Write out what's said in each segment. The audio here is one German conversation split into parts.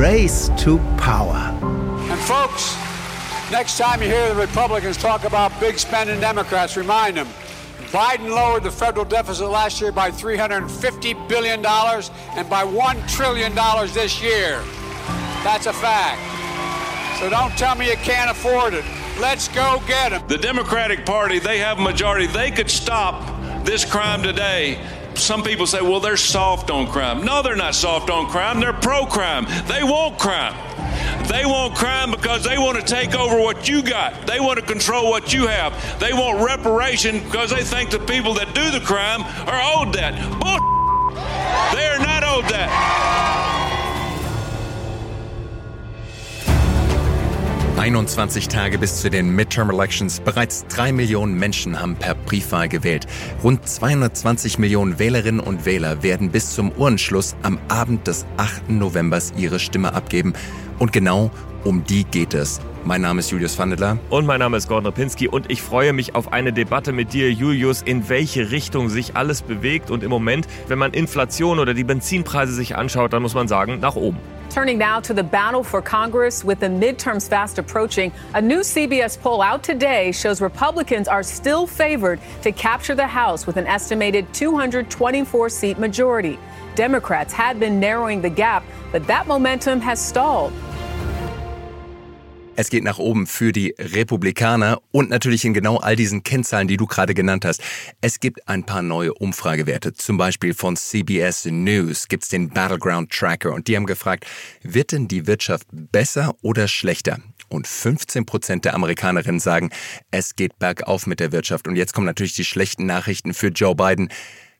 race to power. And folks, next time you hear the Republicans talk about big spending Democrats, remind them Biden lowered the federal deficit last year by $350 billion and by $1 trillion this year. That's a fact. So don't tell me you can't afford it. Let's go get them. The Democratic Party, they have a majority. They could stop this crime today. Some people say, well, they're soft on crime. No, they're not soft on crime. They're pro crime. They want crime. They want crime because they want to take over what you got. They want to control what you have. They want reparation because they think the people that do the crime are owed that. Bull. They are not owed that. 21 Tage bis zu den Midterm Elections. Bereits drei Millionen Menschen haben per Briefwahl gewählt. Rund 220 Millionen Wählerinnen und Wähler werden bis zum Uhrenschluss am Abend des 8. Novembers ihre Stimme abgeben. Und genau um die geht es. Mein Name ist Julius Vandela. Und mein Name ist Gordon Rapinski und ich freue mich auf eine Debatte mit dir, Julius, in welche Richtung sich alles bewegt. Und im Moment, wenn man Inflation oder die Benzinpreise sich anschaut, dann muss man sagen, nach oben. Turning now to the battle for Congress with the midterms fast approaching. A new CBS poll out today shows Republicans are still favored to capture the House with an estimated 224 seat majority. Democrats had been narrowing the gap, but that momentum has stalled. Es geht nach oben für die Republikaner und natürlich in genau all diesen Kennzahlen, die du gerade genannt hast. Es gibt ein paar neue Umfragewerte. Zum Beispiel von CBS News gibt es den Battleground Tracker und die haben gefragt, wird denn die Wirtschaft besser oder schlechter? Und 15 Prozent der Amerikanerinnen sagen, es geht bergauf mit der Wirtschaft. Und jetzt kommen natürlich die schlechten Nachrichten für Joe Biden.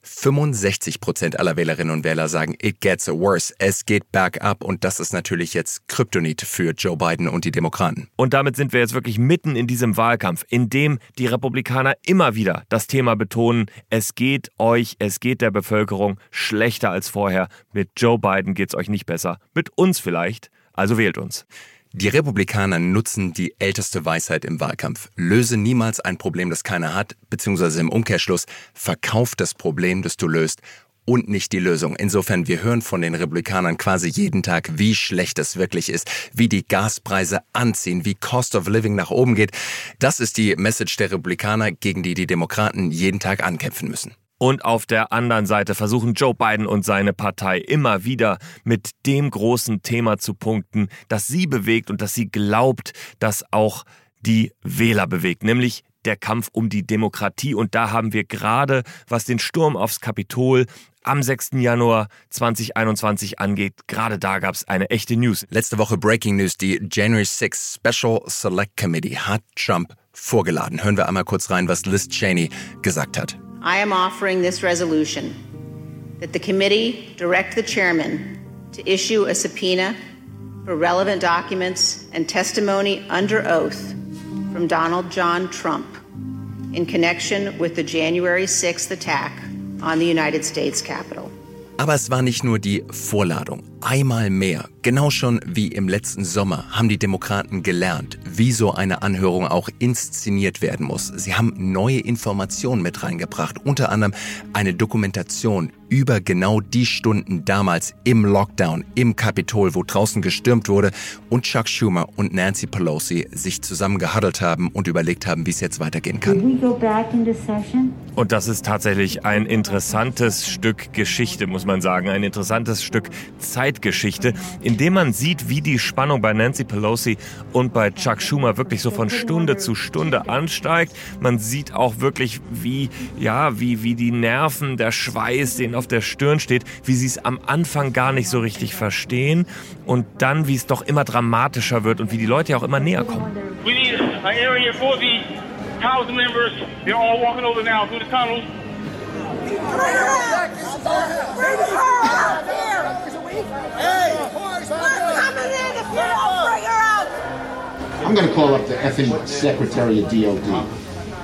65 Prozent aller Wählerinnen und Wähler sagen, it gets worse. Es geht bergab und das ist natürlich jetzt Kryptonit für Joe Biden und die Demokraten. Und damit sind wir jetzt wirklich mitten in diesem Wahlkampf, in dem die Republikaner immer wieder das Thema betonen, es geht euch, es geht der Bevölkerung schlechter als vorher. Mit Joe Biden geht es euch nicht besser. Mit uns vielleicht. Also wählt uns. Die Republikaner nutzen die älteste Weisheit im Wahlkampf. Löse niemals ein Problem, das keiner hat, beziehungsweise im Umkehrschluss, verkauf das Problem, das du löst und nicht die Lösung. Insofern, wir hören von den Republikanern quasi jeden Tag, wie schlecht es wirklich ist, wie die Gaspreise anziehen, wie Cost of Living nach oben geht. Das ist die Message der Republikaner, gegen die die Demokraten jeden Tag ankämpfen müssen. Und auf der anderen Seite versuchen Joe Biden und seine Partei immer wieder mit dem großen Thema zu punkten, das sie bewegt und das sie glaubt, dass auch die Wähler bewegt, nämlich der Kampf um die Demokratie. Und da haben wir gerade, was den Sturm aufs Kapitol am 6. Januar 2021 angeht, gerade da gab es eine echte News. Letzte Woche Breaking News, die January 6 Special Select Committee hat Trump vorgeladen. Hören wir einmal kurz rein, was Liz Cheney gesagt hat. I am offering this resolution that the committee direct the chairman to issue a subpoena for relevant documents and testimony under oath from Donald John Trump in connection with the January 6th attack on the United States Capitol. Aber es war nicht nur die Vorladung. Einmal mehr, genau schon wie im letzten Sommer, haben die Demokraten gelernt, wie so eine Anhörung auch inszeniert werden muss. Sie haben neue Informationen mit reingebracht, unter anderem eine Dokumentation über genau die Stunden damals im Lockdown, im Kapitol, wo draußen gestürmt wurde und Chuck Schumer und Nancy Pelosi sich zusammengehuddelt haben und überlegt haben, wie es jetzt weitergehen kann. Und das ist tatsächlich ein interessantes Stück Geschichte, muss man sagen, ein interessantes Stück Zeitgeschichte, in dem man sieht, wie die Spannung bei Nancy Pelosi und bei Chuck Schumer wirklich so von Stunde zu Stunde ansteigt. Man sieht auch wirklich, wie, ja, wie, wie die Nerven, der Schweiß, den auf der Stirn steht, wie sie es am Anfang gar nicht so richtig verstehen und dann, wie es doch immer dramatischer wird und wie die Leute ja auch immer näher kommen. We need an area for the House members. They're all walking over now through the tunnels. I'm going to call up the effing Secretary of DOD.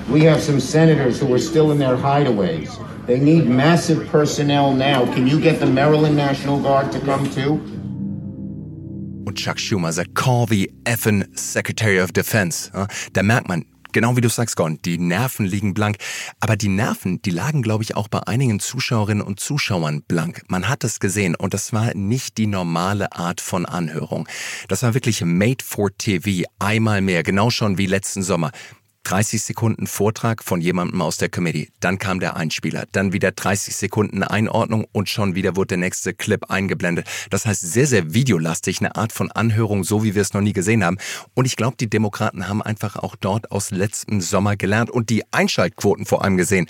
We have some senators who are still in their hideaways. They need massive personnel now. Can you get the Maryland National Guard to come too? Und Chuck Schumer sagt, call the effing Secretary of Defense. Da merkt man, genau wie du sagst, Gordon, die Nerven liegen blank. Aber die Nerven, die lagen, glaube ich, auch bei einigen Zuschauerinnen und Zuschauern blank. Man hat es gesehen und das war nicht die normale Art von Anhörung. Das war wirklich made for TV, einmal mehr, genau schon wie letzten Sommer. 30 Sekunden Vortrag von jemandem aus der Committee, dann kam der Einspieler, dann wieder 30 Sekunden Einordnung und schon wieder wurde der nächste Clip eingeblendet. Das heißt sehr, sehr videolastig, eine Art von Anhörung, so wie wir es noch nie gesehen haben. Und ich glaube, die Demokraten haben einfach auch dort aus letztem Sommer gelernt und die Einschaltquoten vor allem gesehen.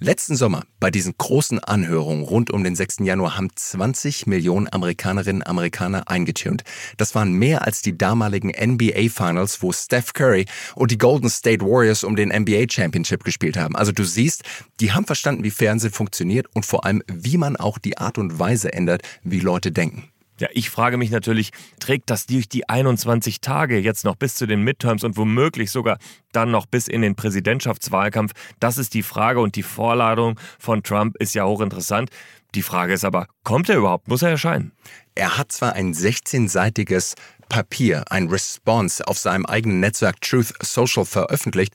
Letzten Sommer bei diesen großen Anhörungen rund um den 6. Januar haben 20 Millionen Amerikanerinnen und Amerikaner eingetunt. Das waren mehr als die damaligen NBA Finals, wo Steph Curry und die Golden State Warriors um den NBA Championship gespielt haben. Also du siehst, die haben verstanden, wie Fernsehen funktioniert und vor allem, wie man auch die Art und Weise ändert, wie Leute denken. Ja, ich frage mich natürlich, trägt das durch die 21 Tage jetzt noch bis zu den Midterms und womöglich sogar dann noch bis in den Präsidentschaftswahlkampf? Das ist die Frage und die Vorladung von Trump ist ja hochinteressant. Die Frage ist aber, kommt er überhaupt? Muss er erscheinen? Er hat zwar ein 16-seitiges Papier, ein Response auf seinem eigenen Netzwerk Truth Social veröffentlicht,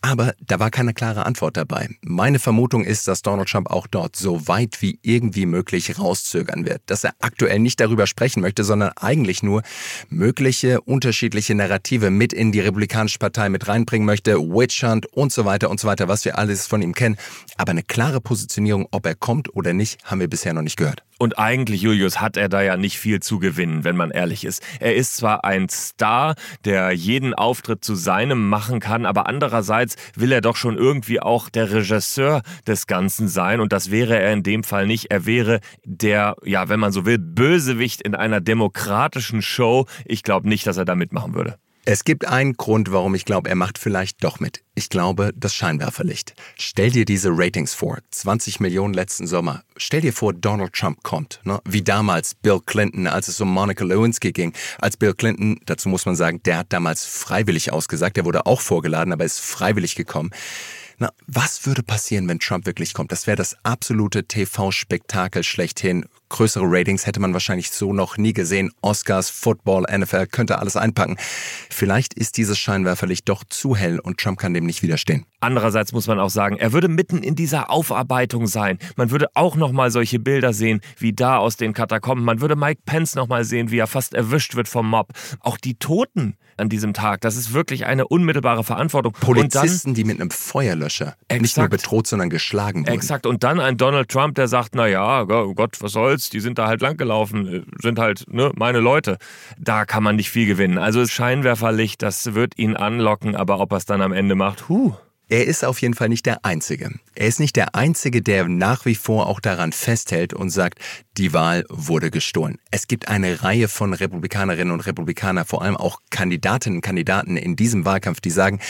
aber da war keine klare Antwort dabei. Meine Vermutung ist, dass Donald Trump auch dort so weit wie irgendwie möglich rauszögern wird. Dass er aktuell nicht darüber sprechen möchte, sondern eigentlich nur mögliche unterschiedliche Narrative mit in die Republikanische Partei mit reinbringen möchte, Witch Hunt und so weiter und so weiter, was wir alles von ihm kennen. Aber eine klare Positionierung, ob er kommt oder nicht, haben wir bisher noch nicht gehört. Und eigentlich, Julius, hat er da ja nicht viel zu gewinnen, wenn man ehrlich ist. Er ist zwar ein Star, der jeden Auftritt zu seinem machen kann, aber andererseits will er doch schon irgendwie auch der Regisseur des Ganzen sein. Und das wäre er in dem Fall nicht. Er wäre der, ja, wenn man so will, Bösewicht in einer demokratischen Show. Ich glaube nicht, dass er da mitmachen würde. Es gibt einen Grund, warum ich glaube, er macht vielleicht doch mit. Ich glaube, das Scheinwerferlicht. Stell dir diese Ratings vor. 20 Millionen letzten Sommer. Stell dir vor, Donald Trump kommt. Ne? Wie damals Bill Clinton, als es um Monica Lewinsky ging. Als Bill Clinton, dazu muss man sagen, der hat damals freiwillig ausgesagt. Der wurde auch vorgeladen, aber ist freiwillig gekommen. Na, was würde passieren, wenn Trump wirklich kommt? Das wäre das absolute TV-Spektakel schlechthin. Größere Ratings hätte man wahrscheinlich so noch nie gesehen. Oscars, Football, NFL, könnte alles einpacken. Vielleicht ist dieses Scheinwerferlicht doch zu hell und Trump kann dem nicht widerstehen. Andererseits muss man auch sagen, er würde mitten in dieser Aufarbeitung sein. Man würde auch noch mal solche Bilder sehen, wie da aus den Katakomben. Man würde Mike Pence noch mal sehen, wie er fast erwischt wird vom Mob. Auch die Toten an diesem Tag, das ist wirklich eine unmittelbare Verantwortung. Polizisten, dann, die mit einem Feuerlöscher exakt, nicht nur bedroht, sondern geschlagen wurden. Exakt. Und dann ein Donald Trump, der sagt, na ja, Gott, was soll's, die sind da halt langgelaufen, äh, sind halt ne, meine Leute. Da kann man nicht viel gewinnen. Also Scheinwerferlicht, das wird ihn anlocken, aber ob er es dann am Ende macht, huh. Er ist auf jeden Fall nicht der Einzige. Er ist nicht der Einzige, der nach wie vor auch daran festhält und sagt, die Wahl wurde gestohlen. Es gibt eine Reihe von Republikanerinnen und Republikanern, vor allem auch Kandidatinnen und Kandidaten in diesem Wahlkampf, die sagen,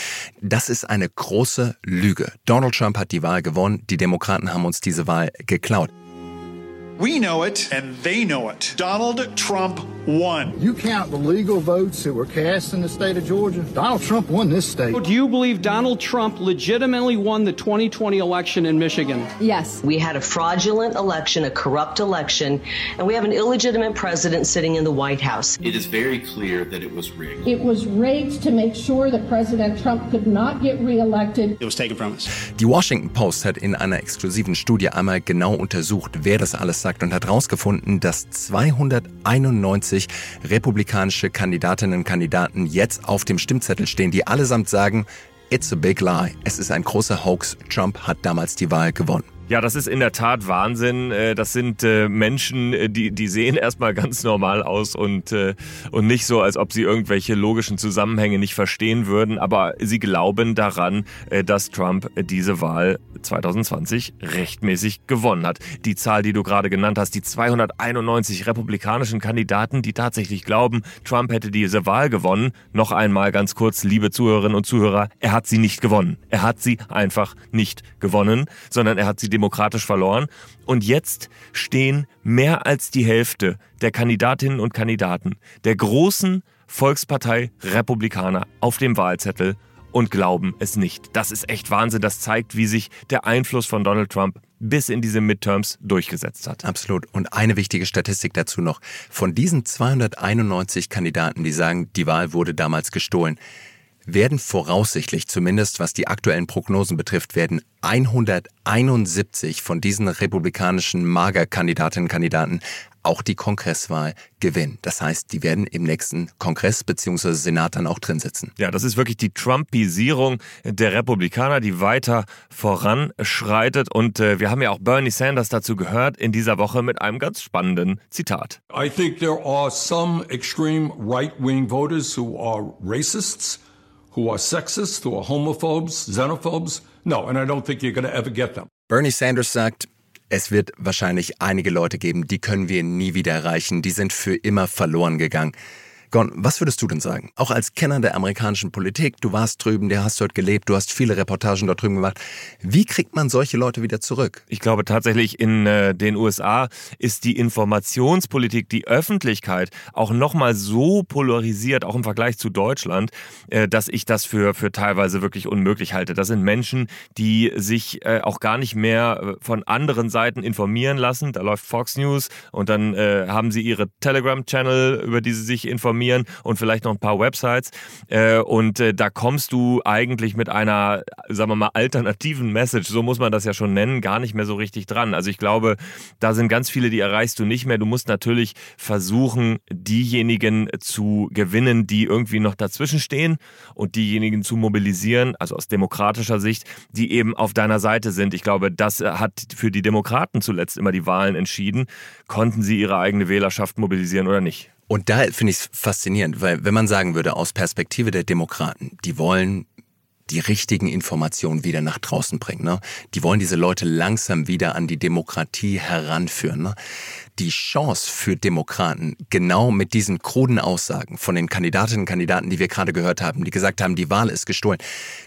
das ist eine große Lüge. Donald Trump hat die Wahl gewonnen, die Demokraten haben uns diese Wahl geklaut. We know it, and they know it. Donald Trump won. You count the legal votes that were cast in the state of Georgia, Donald Trump won this state. Do you believe Donald Trump legitimately won the 2020 election in Michigan? Yes. We had a fraudulent election, a corrupt election, and we have an illegitimate president sitting in the White House. It is very clear that it was rigged. It was rigged to make sure that President Trump could not get reelected. It was taken from us. Die Washington Post hat in einer exklusiven Studie einmal genau untersucht, wer das alles sagt und hat herausgefunden, dass 291 republikanische Kandidatinnen und Kandidaten jetzt auf dem Stimmzettel stehen, die allesamt sagen, It's a big lie. Es ist ein großer Hoax. Trump hat damals die Wahl gewonnen. Ja, das ist in der Tat Wahnsinn. Äh, das sind äh, Menschen, äh, die, die sehen erstmal ganz normal aus und, und nicht so, als ob sie irgendwelche logischen Zusammenhänge nicht verstehen würden. Aber sie glauben daran, dass Trump diese Wahl 2020 rechtmäßig gewonnen hat. Die Zahl, die du gerade genannt hast, die 291 republikanischen Kandidaten, die tatsächlich glauben, Trump hätte diese Wahl gewonnen. Noch einmal ganz kurz, liebe Zuhörerinnen und Zuhörer, er hat sie nicht gewonnen. Er hat sie einfach nicht gewonnen, sondern er hat sie demokratisch verloren. Und jetzt stehen mehr als die Hälfte der Kandidatinnen und Kandidaten der großen Volkspartei Republikaner auf dem Wahlzettel und glauben es nicht. Das ist echt Wahnsinn. Das zeigt, wie sich der Einfluss von Donald Trump bis in diese Midterms durchgesetzt hat. Absolut. Und eine wichtige Statistik dazu noch. Von diesen 291 Kandidaten, die sagen, die Wahl wurde damals gestohlen, werden voraussichtlich, zumindest was die aktuellen Prognosen betrifft, werden 171 von diesen republikanischen Magerkandidatinnen und Kandidaten auch die Kongresswahl gewinnen. Das heißt, die werden im nächsten Kongress bzw. Senat dann auch drin sitzen. Ja, das ist wirklich die Trumpisierung der Republikaner, die weiter voranschreitet. Und äh, wir haben ja auch Bernie Sanders dazu gehört in dieser Woche mit einem ganz spannenden Zitat. I think there are some extreme right-wing voters who are racists, who are sexist, who are homophobes, xenophobes. No, and I don't think you're going to ever get them. Bernie Sanders sagt, es wird wahrscheinlich einige Leute geben, die können wir nie wieder erreichen, die sind für immer verloren gegangen. Gon, was würdest du denn sagen? Auch als Kenner der amerikanischen Politik, du warst drüben, der hast dort gelebt, du hast viele Reportagen dort drüben gemacht. Wie kriegt man solche Leute wieder zurück? Ich glaube tatsächlich in äh, den USA ist die Informationspolitik, die Öffentlichkeit auch nochmal so polarisiert, auch im Vergleich zu Deutschland, äh, dass ich das für, für teilweise wirklich unmöglich halte. Das sind Menschen, die sich äh, auch gar nicht mehr äh, von anderen Seiten informieren lassen. Da läuft Fox News und dann äh, haben sie ihre Telegram-Channel, über die sie sich informieren informieren und vielleicht noch ein paar Websites. Äh, und äh, da kommst du eigentlich mit einer, sagen wir mal, alternativen Message, so muss man das ja schon nennen, gar nicht mehr so richtig dran. Also ich glaube, da sind ganz viele, die erreichst du nicht mehr. Du musst natürlich versuchen, diejenigen zu gewinnen, die irgendwie noch dazwischen stehen und diejenigen zu mobilisieren, also aus demokratischer Sicht, die eben auf deiner Seite sind. Ich glaube, das hat für die Demokraten zuletzt immer die Wahlen entschieden. Konnten sie ihre eigene Wählerschaft mobilisieren oder nicht? Und da finde ich es faszinierend, weil wenn man sagen würde, aus Perspektive der Demokraten, die wollen die richtigen Informationen wieder nach draußen bringen. Ne? Die wollen diese Leute langsam wieder an die Demokratie heranführen. Ne? Die Chance für Demokraten, genau mit diesen kruden Aussagen von den Kandidatinnen und Kandidaten, die wir gerade gehört haben, die gesagt haben, die Wahl ist gestohlen,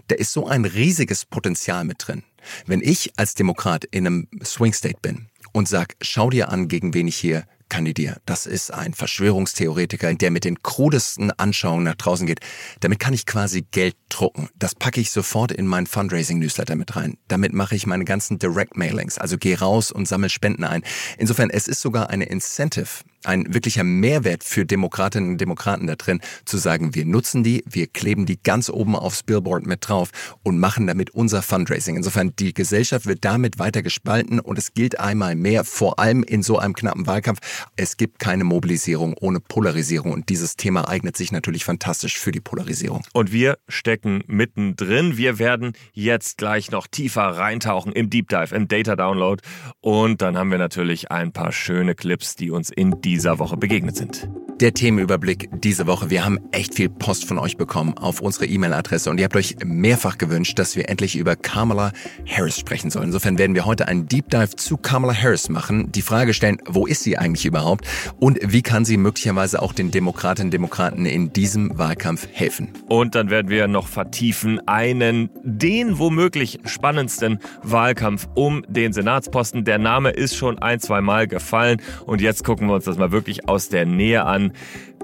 da ist so ein riesiges Potenzial mit drin. Wenn ich als Demokrat in einem Swing State bin und sag, schau dir an, gegen wen ich hier kandidiere. Das ist ein Verschwörungstheoretiker, der mit den krudesten Anschauungen nach draußen geht. Damit kann ich quasi Geld drucken. Das packe ich sofort in meinen Fundraising-Newsletter mit rein. Damit mache ich meine ganzen Direct-Mailings. Also geh raus und sammel Spenden ein. Insofern, es ist sogar eine Incentive, ein wirklicher Mehrwert für Demokratinnen und Demokraten da drin, zu sagen, wir nutzen die, wir kleben die ganz oben aufs Billboard mit drauf und machen damit unser Fundraising. Insofern, die Gesellschaft wird damit weiter gespalten und es gilt einmal mehr, vor allem in so einem knappen Wahlkampf, es gibt keine Mobilisierung ohne Polarisierung und dieses Thema eignet sich natürlich fantastisch für die Polarisierung. Und wir stecken mittendrin. Wir werden jetzt gleich noch tiefer reintauchen im Deep Dive, im Data Download und dann haben wir natürlich ein paar schöne Clips, die uns in die dieser Woche begegnet sind. Der Themenüberblick diese Woche. Wir haben echt viel Post von euch bekommen auf unsere E-Mail-Adresse und ihr habt euch mehrfach gewünscht, dass wir endlich über Kamala Harris sprechen sollen. Insofern werden wir heute einen Deep Dive zu Kamala Harris machen, die Frage stellen, wo ist sie eigentlich überhaupt und wie kann sie möglicherweise auch den Demokratinnen und Demokraten in diesem Wahlkampf helfen. Und dann werden wir noch vertiefen einen, den womöglich spannendsten Wahlkampf um den Senatsposten. Der Name ist schon ein, zwei Mal gefallen und jetzt gucken wir uns das mal wirklich aus der Nähe an.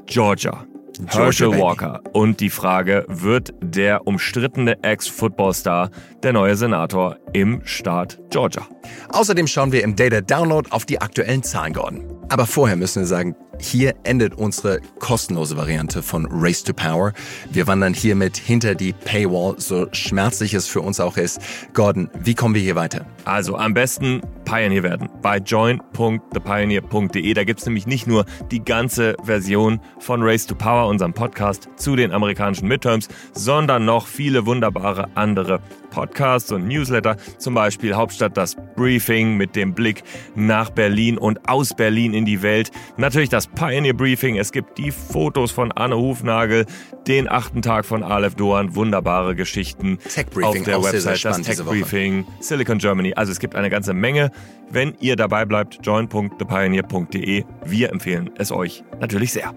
Georgia. Herschel Walker. Und die Frage, wird der umstrittene Ex-Footballstar der neue Senator im Staat Georgia? Außerdem schauen wir im Data Download auf die aktuellen Zahlen, Gordon. Aber vorher müssen wir sagen, hier endet unsere kostenlose Variante von Race to Power. Wir wandern hiermit hinter die Paywall, so schmerzlich es für uns auch ist. Gordon, wie kommen wir hier weiter? Also am besten Pioneer werden bei join.thepioneer.de. Da gibt es nämlich nicht nur die ganze Version von Race to Power, unserem Podcast zu den amerikanischen Midterms, sondern noch viele wunderbare andere Podcasts und Newsletter, zum Beispiel Hauptstadt das Briefing mit dem Blick nach Berlin und aus Berlin in die Welt. Natürlich das Pioneer Briefing, es gibt die Fotos von Anne Hufnagel, den achten Tag von Aleph Doan, wunderbare Geschichten Tech Briefing, auf der Website, das Tech Briefing, Silicon Germany. Also es gibt eine ganze Menge. Wenn ihr dabei bleibt, join.thepioneer.de. Wir empfehlen es euch natürlich sehr.